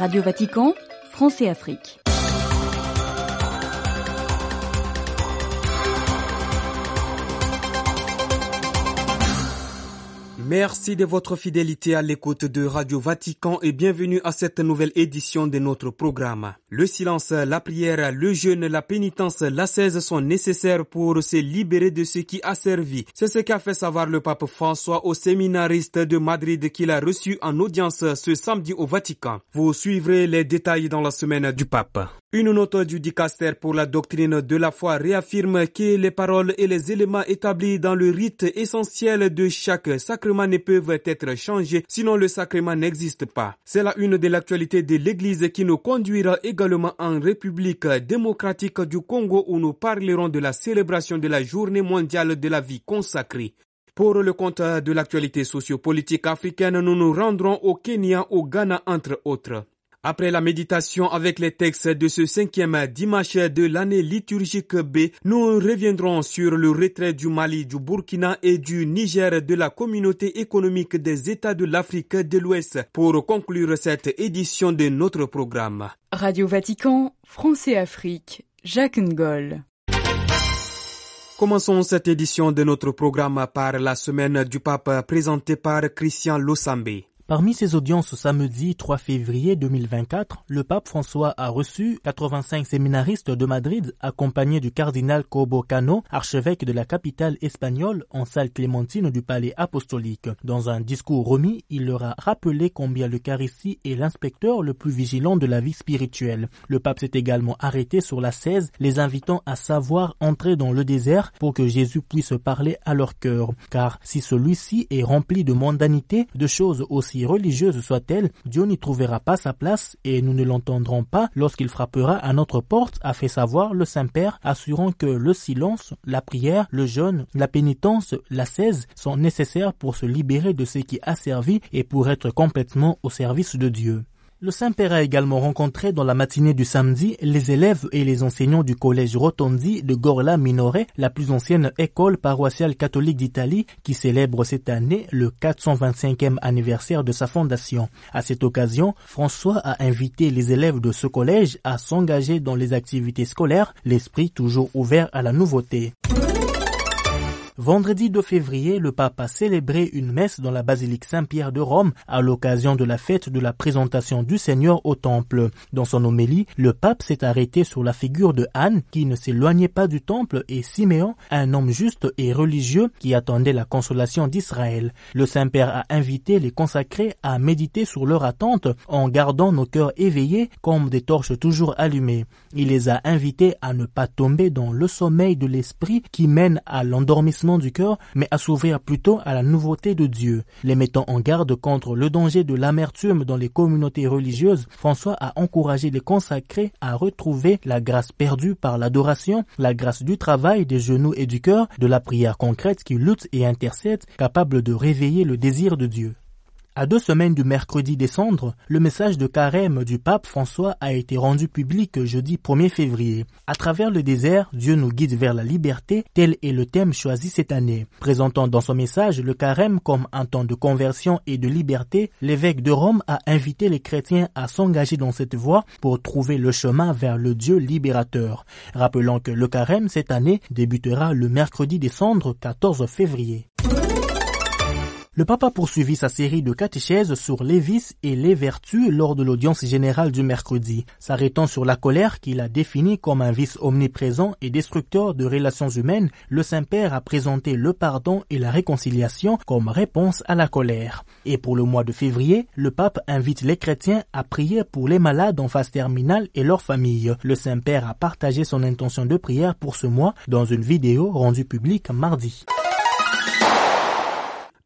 Radio Vatican, France et Afrique. Merci de votre fidélité à l'écoute de Radio Vatican et bienvenue à cette nouvelle édition de notre programme. Le silence, la prière, le jeûne, la pénitence, l'ascèse sont nécessaires pour se libérer de ce qui a servi. C'est ce qu'a fait savoir le pape François au séminariste de Madrid qu'il a reçu en audience ce samedi au Vatican. Vous suivrez les détails dans la semaine du pape. Une note du dicaster pour la doctrine de la foi réaffirme que les paroles et les éléments établis dans le rite essentiel de chaque sacrement ne peuvent être changés, sinon le sacrement n'existe pas. C'est la une de l'actualité de l'Église qui nous conduira également en République démocratique du Congo où nous parlerons de la célébration de la journée mondiale de la vie consacrée. Pour le compte de l'actualité sociopolitique africaine, nous nous rendrons au Kenya, au Ghana, entre autres. Après la méditation avec les textes de ce cinquième dimanche de l'année liturgique B, nous reviendrons sur le retrait du Mali, du Burkina et du Niger de la communauté économique des États de l'Afrique de l'Ouest pour conclure cette édition de notre programme. Radio Vatican, France et Afrique, Jacques Ngol. Commençons cette édition de notre programme par la semaine du pape présentée par Christian Losambé. Parmi ses audiences samedi 3 février 2024, le pape François a reçu 85 séminaristes de Madrid accompagnés du cardinal Cobo Cano, archevêque de la capitale espagnole, en salle clémentine du palais apostolique. Dans un discours remis, il leur a rappelé combien l'Eucharistie est l'inspecteur le plus vigilant de la vie spirituelle. Le pape s'est également arrêté sur la 16, les invitant à savoir entrer dans le désert pour que Jésus puisse parler à leur cœur. Car si celui-ci est rempli de mondanité, de choses aussi religieuse soit-elle, Dieu n'y trouvera pas sa place et nous ne l'entendrons pas lorsqu'il frappera à notre porte, a fait savoir le Saint-Père, assurant que le silence, la prière, le jeûne, la pénitence, la cèse sont nécessaires pour se libérer de ce qui a servi et pour être complètement au service de Dieu. Le Saint-Père a également rencontré dans la matinée du samedi les élèves et les enseignants du collège Rotondi de Gorla Minore, la plus ancienne école paroissiale catholique d'Italie qui célèbre cette année le 425e anniversaire de sa fondation. À cette occasion, François a invité les élèves de ce collège à s'engager dans les activités scolaires, l'esprit toujours ouvert à la nouveauté. Vendredi 2 février, le pape a célébré une messe dans la basilique Saint-Pierre de Rome à l'occasion de la fête de la présentation du Seigneur au temple. Dans son homélie, le pape s'est arrêté sur la figure de Anne qui ne s'éloignait pas du temple et Siméon, un homme juste et religieux qui attendait la consolation d'Israël. Le Saint-Père a invité les consacrés à méditer sur leur attente en gardant nos cœurs éveillés comme des torches toujours allumées. Il les a invités à ne pas tomber dans le sommeil de l'esprit qui mène à l'endormissement du cœur, mais à s'ouvrir plutôt à la nouveauté de Dieu. Les mettant en garde contre le danger de l'amertume dans les communautés religieuses, François a encouragé les consacrés à retrouver la grâce perdue par l'adoration, la grâce du travail, des genoux et du cœur, de la prière concrète qui lutte et intercède, capable de réveiller le désir de Dieu. À deux semaines du mercredi des cendres, le message de carême du pape François a été rendu public jeudi 1er février. À travers le désert, Dieu nous guide vers la liberté, tel est le thème choisi cette année. Présentant dans son message le carême comme un temps de conversion et de liberté, l'évêque de Rome a invité les chrétiens à s'engager dans cette voie pour trouver le chemin vers le Dieu libérateur. Rappelant que le carême cette année débutera le mercredi des cendres 14 février. Le Papa a poursuivi sa série de catéchèses sur les vices et les vertus lors de l'audience générale du mercredi, s'arrêtant sur la colère qu'il a définie comme un vice omniprésent et destructeur de relations humaines. Le Saint-Père a présenté le pardon et la réconciliation comme réponse à la colère. Et pour le mois de février, le pape invite les chrétiens à prier pour les malades en phase terminale et leurs familles. Le Saint-Père a partagé son intention de prière pour ce mois dans une vidéo rendue publique mardi.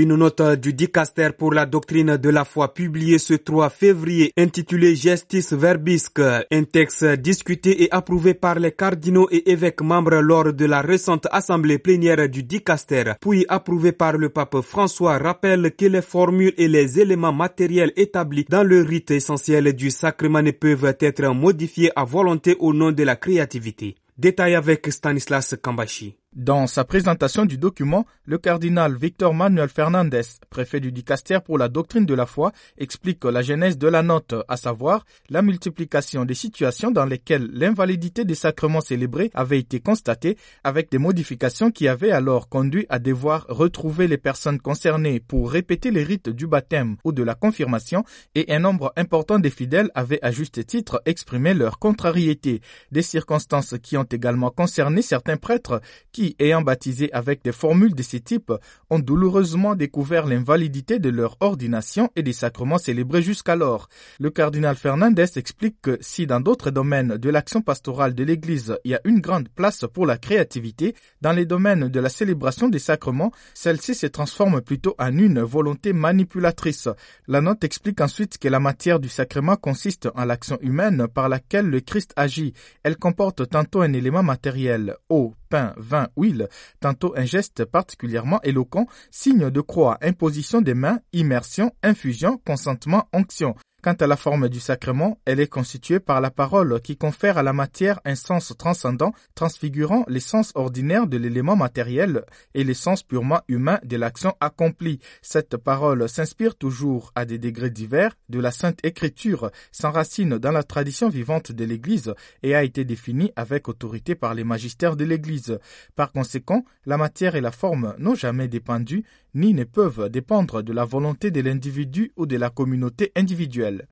Une note du dicaster pour la doctrine de la foi publiée ce 3 février intitulée Gestis Verbisque, un texte discuté et approuvé par les cardinaux et évêques membres lors de la récente assemblée plénière du dicaster, puis approuvé par le pape François, rappelle que les formules et les éléments matériels établis dans le rite essentiel du sacrement ne peuvent être modifiés à volonté au nom de la créativité. Détail avec Stanislas Kambashi. Dans sa présentation du document, le cardinal Victor Manuel Fernandez, préfet du Dicaster pour la doctrine de la foi, explique la genèse de la note, à savoir la multiplication des situations dans lesquelles l'invalidité des sacrements célébrés avait été constatée, avec des modifications qui avaient alors conduit à devoir retrouver les personnes concernées pour répéter les rites du baptême ou de la confirmation, et un nombre important des fidèles avaient à juste titre exprimé leur contrariété. Des circonstances qui ont également concerné certains prêtres qui ayant baptisé avec des formules de ce type, ont douloureusement découvert l'invalidité de leur ordination et des sacrements célébrés jusqu'alors. Le cardinal Fernandez explique que si dans d'autres domaines de l'action pastorale de l'Église il y a une grande place pour la créativité, dans les domaines de la célébration des sacrements, celle-ci se transforme plutôt en une volonté manipulatrice. La note explique ensuite que la matière du sacrement consiste en l'action humaine par laquelle le Christ agit. Elle comporte tantôt un élément matériel, eau, pain, vin, huile, tantôt un geste particulièrement éloquent, signe de croix, imposition des mains, immersion, infusion, consentement, onction. Quant à la forme du sacrement, elle est constituée par la parole qui confère à la matière un sens transcendant, transfigurant les sens ordinaires de l'élément matériel et les sens purement humains de l'action accomplie. Cette parole s'inspire toujours à des degrés divers de la Sainte Écriture, s'enracine dans la tradition vivante de l'Église et a été définie avec autorité par les magistères de l'Église. Par conséquent, la matière et la forme n'ont jamais dépendu, ni ne peuvent dépendre de la volonté de l'individu ou de la communauté individuelle.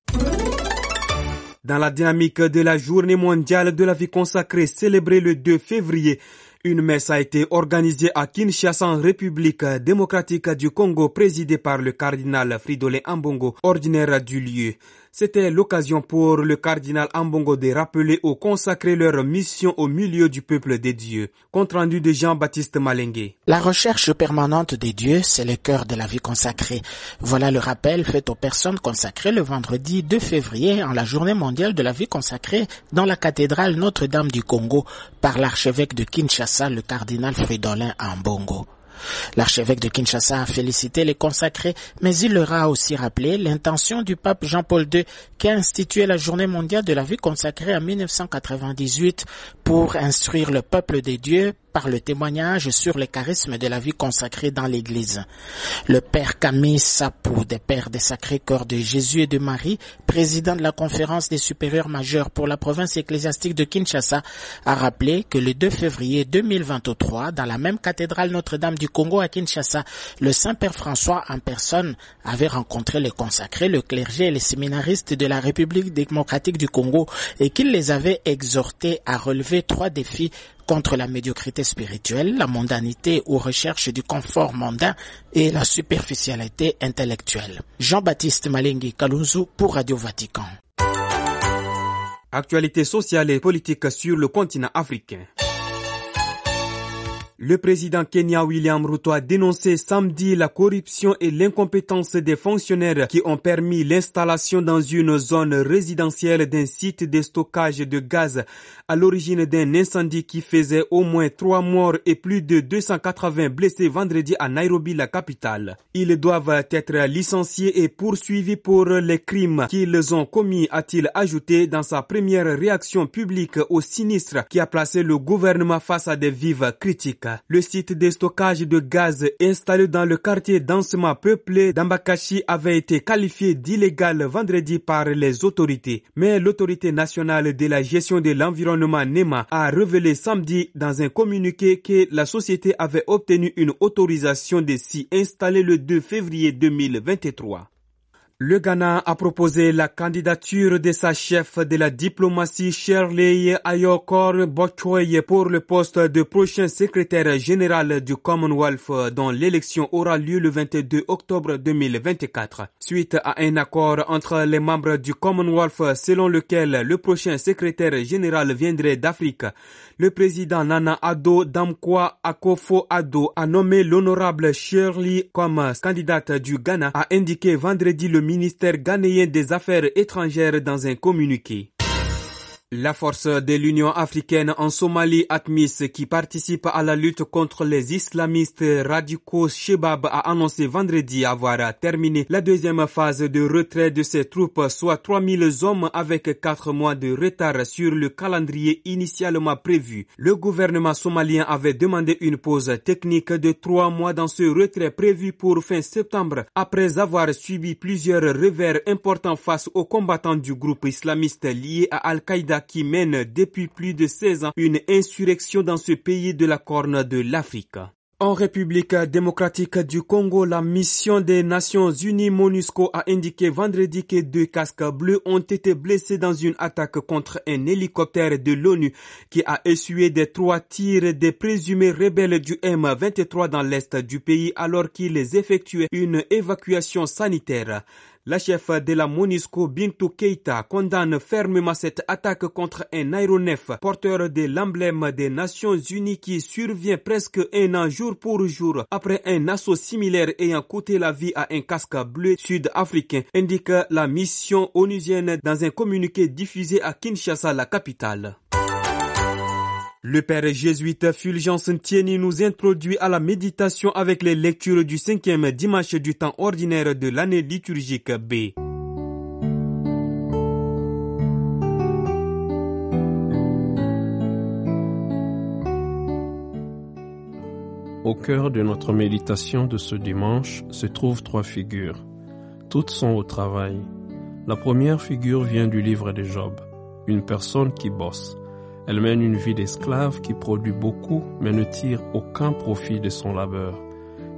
Dans la dynamique de la journée mondiale de la vie consacrée célébrée le 2 février, une messe a été organisée à Kinshasa en République démocratique du Congo présidée par le cardinal Fridolin Ambongo, ordinaire du lieu. C'était l'occasion pour le cardinal Ambongo de rappeler aux consacrés leur mission au milieu du peuple des dieux. Compte rendu de Jean-Baptiste Malengue. La recherche permanente des dieux, c'est le cœur de la vie consacrée. Voilà le rappel fait aux personnes consacrées le vendredi 2 février en la journée mondiale de la vie consacrée dans la cathédrale Notre-Dame du Congo par l'archevêque de Kinshasa, le cardinal Fridolin Ambongo. L'archevêque de Kinshasa a félicité les consacrés, mais il leur a aussi rappelé l'intention du pape Jean-Paul II qui a institué la journée mondiale de la vie consacrée en 1998 pour instruire le peuple des dieux par le témoignage sur les charismes de la vie consacrée dans l'Église. Le père Camille Sapou, des pères des Sacrés Cœurs de Jésus et de Marie, président de la conférence des supérieurs majeurs pour la province ecclésiastique de Kinshasa, a rappelé que le 2 février 2023, dans la même cathédrale Notre-Dame du Congo à Kinshasa, le Saint-Père François en personne avait rencontré les consacrés, le clergé et les séminaristes de la République démocratique du Congo et qu'il les avait exhortés à relever trois défis contre la médiocrité spirituelle, la mondanité ou recherche du confort mondain et la superficialité intellectuelle. Jean-Baptiste Malengi Kalunzu pour Radio Vatican. Actualité sociale et politique sur le continent africain. Le président Kenya William Ruto a dénoncé samedi la corruption et l'incompétence des fonctionnaires qui ont permis l'installation dans une zone résidentielle d'un site de stockage de gaz à l'origine d'un incendie qui faisait au moins trois morts et plus de 280 blessés vendredi à Nairobi, la capitale. Ils doivent être licenciés et poursuivis pour les crimes qu'ils ont commis, a-t-il ajouté dans sa première réaction publique au sinistre qui a placé le gouvernement face à des vives critiques. Le site de stockage de gaz installé dans le quartier densément peuplé d'Ambakashi avait été qualifié d'illégal vendredi par les autorités. Mais l'autorité nationale de la gestion de l'environnement NEMA a révélé samedi dans un communiqué que la société avait obtenu une autorisation de s'y installer le 2 février 2023. Le Ghana a proposé la candidature de sa chef de la diplomatie Shirley Ayokor Bochoye pour le poste de prochain secrétaire général du Commonwealth dont l'élection aura lieu le 22 octobre 2024. Suite à un accord entre les membres du Commonwealth selon lequel le prochain secrétaire général viendrait d'Afrique, le président Nana Ado Damkwa Akofo Ado a nommé l'honorable Shirley comme candidate du Ghana, a indiqué vendredi le ministère ghanéen des Affaires étrangères dans un communiqué. La force de l'Union africaine en Somalie, ATMIS, qui participe à la lutte contre les islamistes radicaux Shebab, a annoncé vendredi avoir terminé la deuxième phase de retrait de ses troupes, soit 3000 hommes avec quatre mois de retard sur le calendrier initialement prévu. Le gouvernement somalien avait demandé une pause technique de trois mois dans ce retrait prévu pour fin septembre, après avoir subi plusieurs revers importants face aux combattants du groupe islamiste lié à Al-Qaïda qui mène depuis plus de 16 ans une insurrection dans ce pays de la Corne de l'Afrique. En République démocratique du Congo, la mission des Nations Unies MONUSCO a indiqué vendredi que deux casques bleus ont été blessés dans une attaque contre un hélicoptère de l'ONU qui a essuyé des trois tirs des présumés rebelles du M23 dans l'est du pays alors qu'ils effectuaient une évacuation sanitaire. La chef de la MONUSCO, Bintou Keita, condamne fermement cette attaque contre un aéronef porteur de l'emblème des Nations Unies qui survient presque un an jour pour jour après un assaut similaire ayant coûté la vie à un casque bleu sud-africain, indique la mission onusienne dans un communiqué diffusé à Kinshasa, la capitale. Le père jésuite Fulgence Ntieni nous introduit à la méditation avec les lectures du cinquième dimanche du temps ordinaire de l'année liturgique B. Au cœur de notre méditation de ce dimanche se trouvent trois figures. Toutes sont au travail. La première figure vient du livre de Job, une personne qui bosse. Elle mène une vie d'esclave qui produit beaucoup mais ne tire aucun profit de son labeur.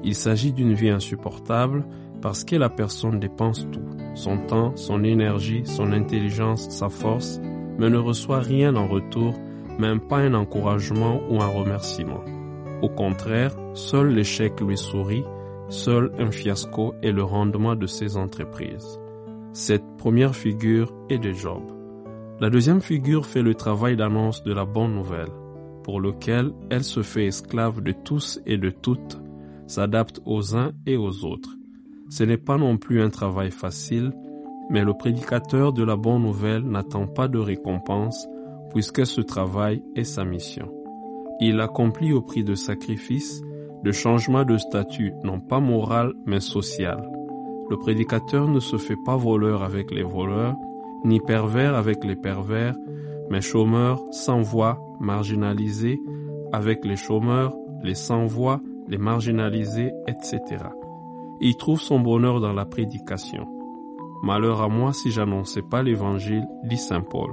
Il s'agit d'une vie insupportable parce que la personne dépense tout, son temps, son énergie, son intelligence, sa force, mais ne reçoit rien en retour, même pas un encouragement ou un remerciement. Au contraire, seul l'échec lui sourit, seul un fiasco est le rendement de ses entreprises. Cette première figure est de Job. La deuxième figure fait le travail d'annonce de la bonne nouvelle, pour lequel elle se fait esclave de tous et de toutes, s'adapte aux uns et aux autres. Ce n'est pas non plus un travail facile, mais le prédicateur de la bonne nouvelle n'attend pas de récompense, puisque ce travail est sa mission. Il accomplit au prix de sacrifices, de changement de statut non pas moral mais social. Le prédicateur ne se fait pas voleur avec les voleurs, ni pervers avec les pervers, mais chômeurs sans voix, marginalisés avec les chômeurs, les sans voix, les marginalisés, etc. Il trouve son bonheur dans la prédication. Malheur à moi si j'annonçais pas l'évangile, dit Saint Paul.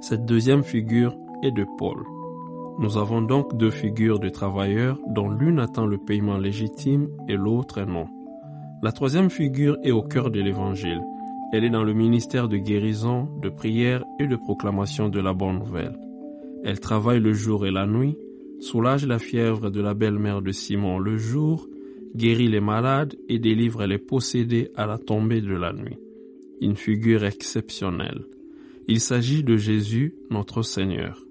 Cette deuxième figure est de Paul. Nous avons donc deux figures de travailleurs dont l'une attend le paiement légitime et l'autre non. La troisième figure est au cœur de l'évangile. Elle est dans le ministère de guérison, de prière et de proclamation de la bonne nouvelle. Elle travaille le jour et la nuit, soulage la fièvre de la belle-mère de Simon le jour, guérit les malades et délivre les possédés à la tombée de la nuit. Une figure exceptionnelle. Il s'agit de Jésus, notre Seigneur.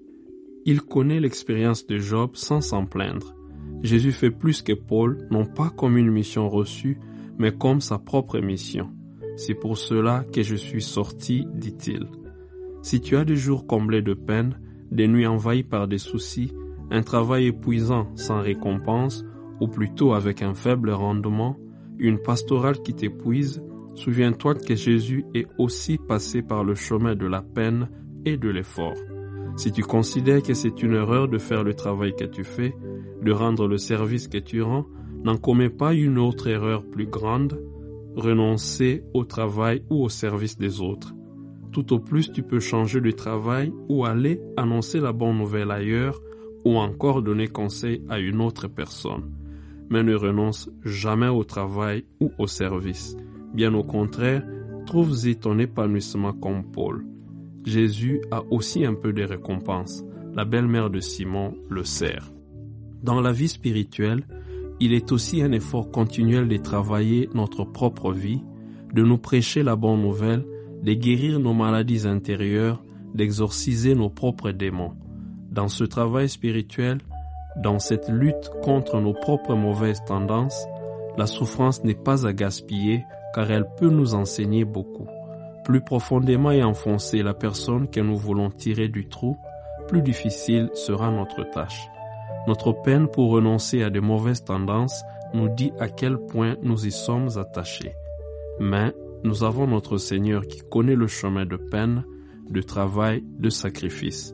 Il connaît l'expérience de Job sans s'en plaindre. Jésus fait plus que Paul, non pas comme une mission reçue, mais comme sa propre mission. C'est pour cela que je suis sorti, dit-il. Si tu as des jours comblés de peine, des nuits envahies par des soucis, un travail épuisant sans récompense, ou plutôt avec un faible rendement, une pastorale qui t'épuise, souviens-toi que Jésus est aussi passé par le chemin de la peine et de l'effort. Si tu considères que c'est une erreur de faire le travail que tu fais, de rendre le service que tu rends, n'en commets pas une autre erreur plus grande, renoncer au travail ou au service des autres. Tout au plus tu peux changer de travail ou aller annoncer la bonne nouvelle ailleurs ou encore donner conseil à une autre personne. Mais ne renonce jamais au travail ou au service. Bien au contraire, trouve-y ton épanouissement comme Paul. Jésus a aussi un peu de récompense. La belle-mère de Simon le sert. Dans la vie spirituelle, il est aussi un effort continuel de travailler notre propre vie, de nous prêcher la bonne nouvelle, de guérir nos maladies intérieures, d'exorciser nos propres démons. Dans ce travail spirituel, dans cette lutte contre nos propres mauvaises tendances, la souffrance n'est pas à gaspiller car elle peut nous enseigner beaucoup. plus profondément et enfoncer la personne que nous voulons tirer du trou, plus difficile sera notre tâche. Notre peine pour renoncer à de mauvaises tendances nous dit à quel point nous y sommes attachés. Mais nous avons notre Seigneur qui connaît le chemin de peine, de travail, de sacrifice.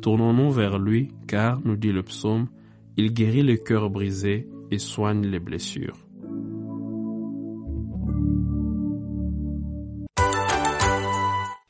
Tournons-nous vers lui, car, nous dit le psaume, il guérit le cœur brisé et soigne les blessures.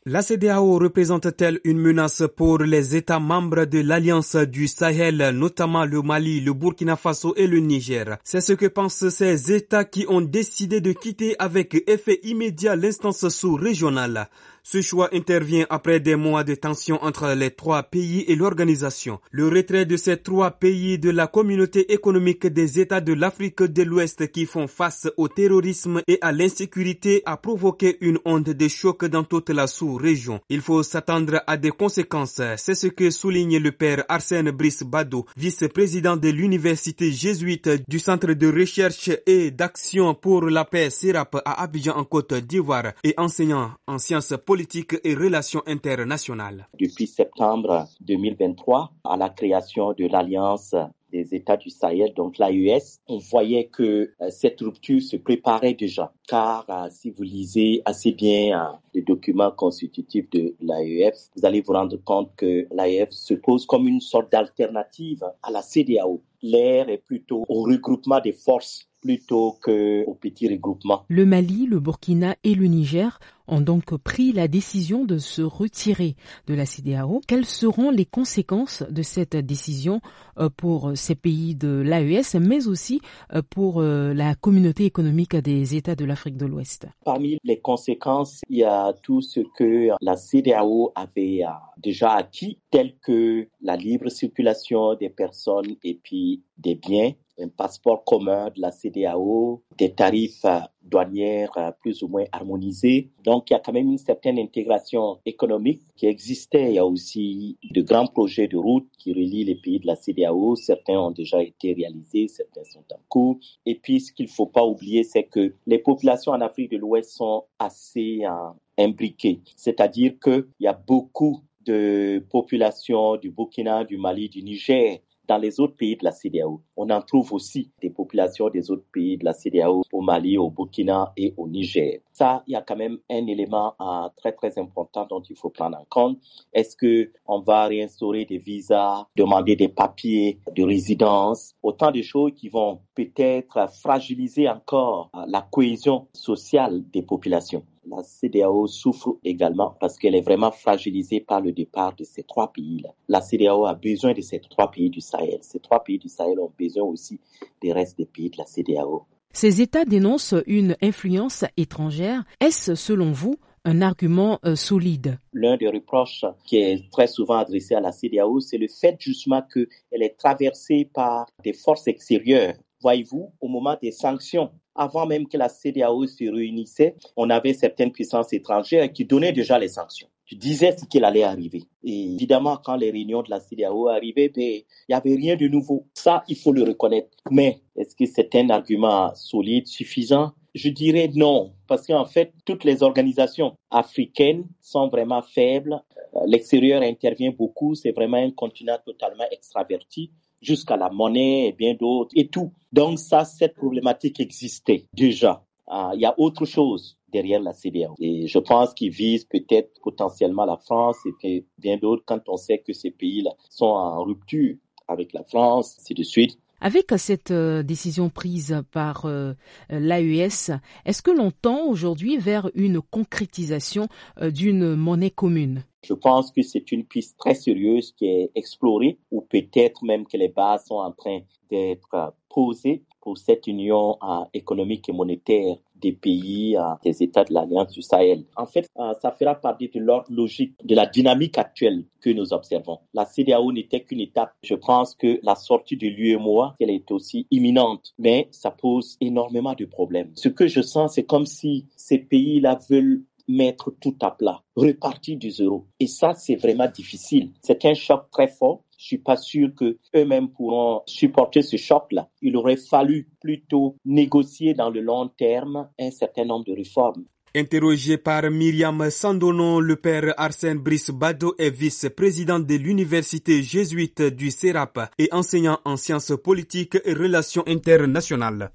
La CDAO représente-t-elle une menace pour les États membres de l'Alliance du Sahel, notamment le Mali, le Burkina Faso et le Niger? C'est ce que pensent ces États qui ont décidé de quitter avec effet immédiat l'instance sous-régionale. Ce choix intervient après des mois de tension entre les trois pays et l'organisation. Le retrait de ces trois pays de la communauté économique des États de l'Afrique de l'Ouest qui font face au terrorisme et à l'insécurité a provoqué une onde de choc dans toute la sous-région. Il faut s'attendre à des conséquences. C'est ce que souligne le père Arsène Brice Bado, vice-président de l'université jésuite du Centre de recherche et d'action pour la paix SIRAP à Abidjan en Côte d'Ivoire et enseignant en sciences politique et relations internationales. Depuis septembre 2023, à la création de l'Alliance des États du Sahel, donc l'AES, on voyait que euh, cette rupture se préparait déjà. Car euh, si vous lisez assez bien euh, les documents constitutifs de l'AEF, vous allez vous rendre compte que l'AEF se pose comme une sorte d'alternative à la CDAO. L'air est plutôt au regroupement des forces plutôt qu'au petit regroupement. Le Mali, le Burkina et le Niger ont donc pris la décision de se retirer de la CDAO. Quelles seront les conséquences de cette décision euh, pour ces pays de l'AES, mais aussi euh, pour euh, la communauté économique des États de l'Afrique de l'Ouest? Parmi les conséquences, il y a tout ce que la CDAO avait déjà acquis, tel que la libre circulation des personnes et puis des biens, un passeport commun de la CDAO, des tarifs euh, douanières euh, plus ou moins harmonisés. Donc, il y a quand même une certaine intégration économique qui existait. Il y a aussi de grands projets de route qui relient les pays de la CDAO. Certains ont déjà été réalisés, certains sont en cours. Et puis, ce qu'il ne faut pas oublier, c'est que les populations en Afrique de l'Ouest sont assez euh, imbriquées. C'est-à-dire qu'il y a beaucoup de populations du Burkina, du Mali, du Niger dans les autres pays de la CDAO. On en trouve aussi des populations des autres pays de la CDAO, au Mali, au Burkina et au Niger. Ça, il y a quand même un élément euh, très très important dont il faut prendre en compte. Est-ce que on va réinstaurer des visas, demander des papiers de résidence, autant de choses qui vont peut-être fragiliser encore euh, la cohésion sociale des populations? La CDAO souffre également parce qu'elle est vraiment fragilisée par le départ de ces trois pays-là. La CDAO a besoin de ces trois pays du Sahel. Ces trois pays du Sahel ont besoin aussi des restes des pays de la CDAO. Ces États dénoncent une influence étrangère. Est-ce, selon vous, un argument euh, solide? L'un des reproches qui est très souvent adressé à la CDAO, c'est le fait justement qu'elle est traversée par des forces extérieures. Voyez-vous, au moment des sanctions avant même que la CDAO se réunissait, on avait certaines puissances étrangères qui donnaient déjà les sanctions, qui disaient ce qu'il allait arriver. Évidemment, quand les réunions de la CDAO arrivaient, ben, il n'y avait rien de nouveau. Ça, il faut le reconnaître. Mais est-ce que c'est un argument solide, suffisant? Je dirais non, parce qu'en fait, toutes les organisations africaines sont vraiment faibles. Euh, l'extérieur intervient beaucoup, c'est vraiment un continent totalement extraverti jusqu'à la monnaie et bien d'autres et tout. Donc ça, cette problématique existait déjà. Ah, il y a autre chose derrière la CDAO. Et je pense qu'ils visent peut-être potentiellement la France et bien d'autres quand on sait que ces pays-là sont en rupture avec la France, c'est de suite. Avec cette euh, décision prise par euh, l'AES, est-ce que l'on tend aujourd'hui vers une concrétisation euh, d'une monnaie commune? Je pense que c'est une piste très sérieuse qui est explorée ou peut-être même que les bases sont en train d'être posées pour cette union économique et monétaire des pays, des États de l'Alliance du Sahel. En fait, euh, ça fera partie de l'ordre logique de la dynamique actuelle que nous observons. La CDAO n'était qu'une étape. Je pense que la sortie de l'UEMOA, elle est aussi imminente, mais ça pose énormément de problèmes. Ce que je sens, c'est comme si ces pays-là veulent mettre tout à plat, repartir du zéro. Et ça, c'est vraiment difficile. C'est un choc très fort je suis pas sûr que eux-mêmes pourront supporter ce choc-là. Il aurait fallu plutôt négocier dans le long terme un certain nombre de réformes. Interrogé par Myriam Sandono, le père Arsène Brice Bado est vice-président de l'université jésuite du CERAP et enseignant en sciences politiques et relations internationales.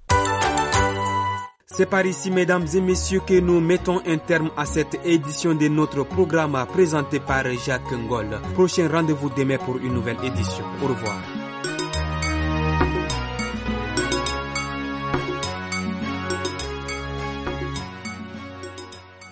C'est par ici, mesdames et messieurs, que nous mettons un terme à cette édition de notre programme présenté par Jacques Ngol. Prochain rendez-vous demain pour une nouvelle édition. Au revoir.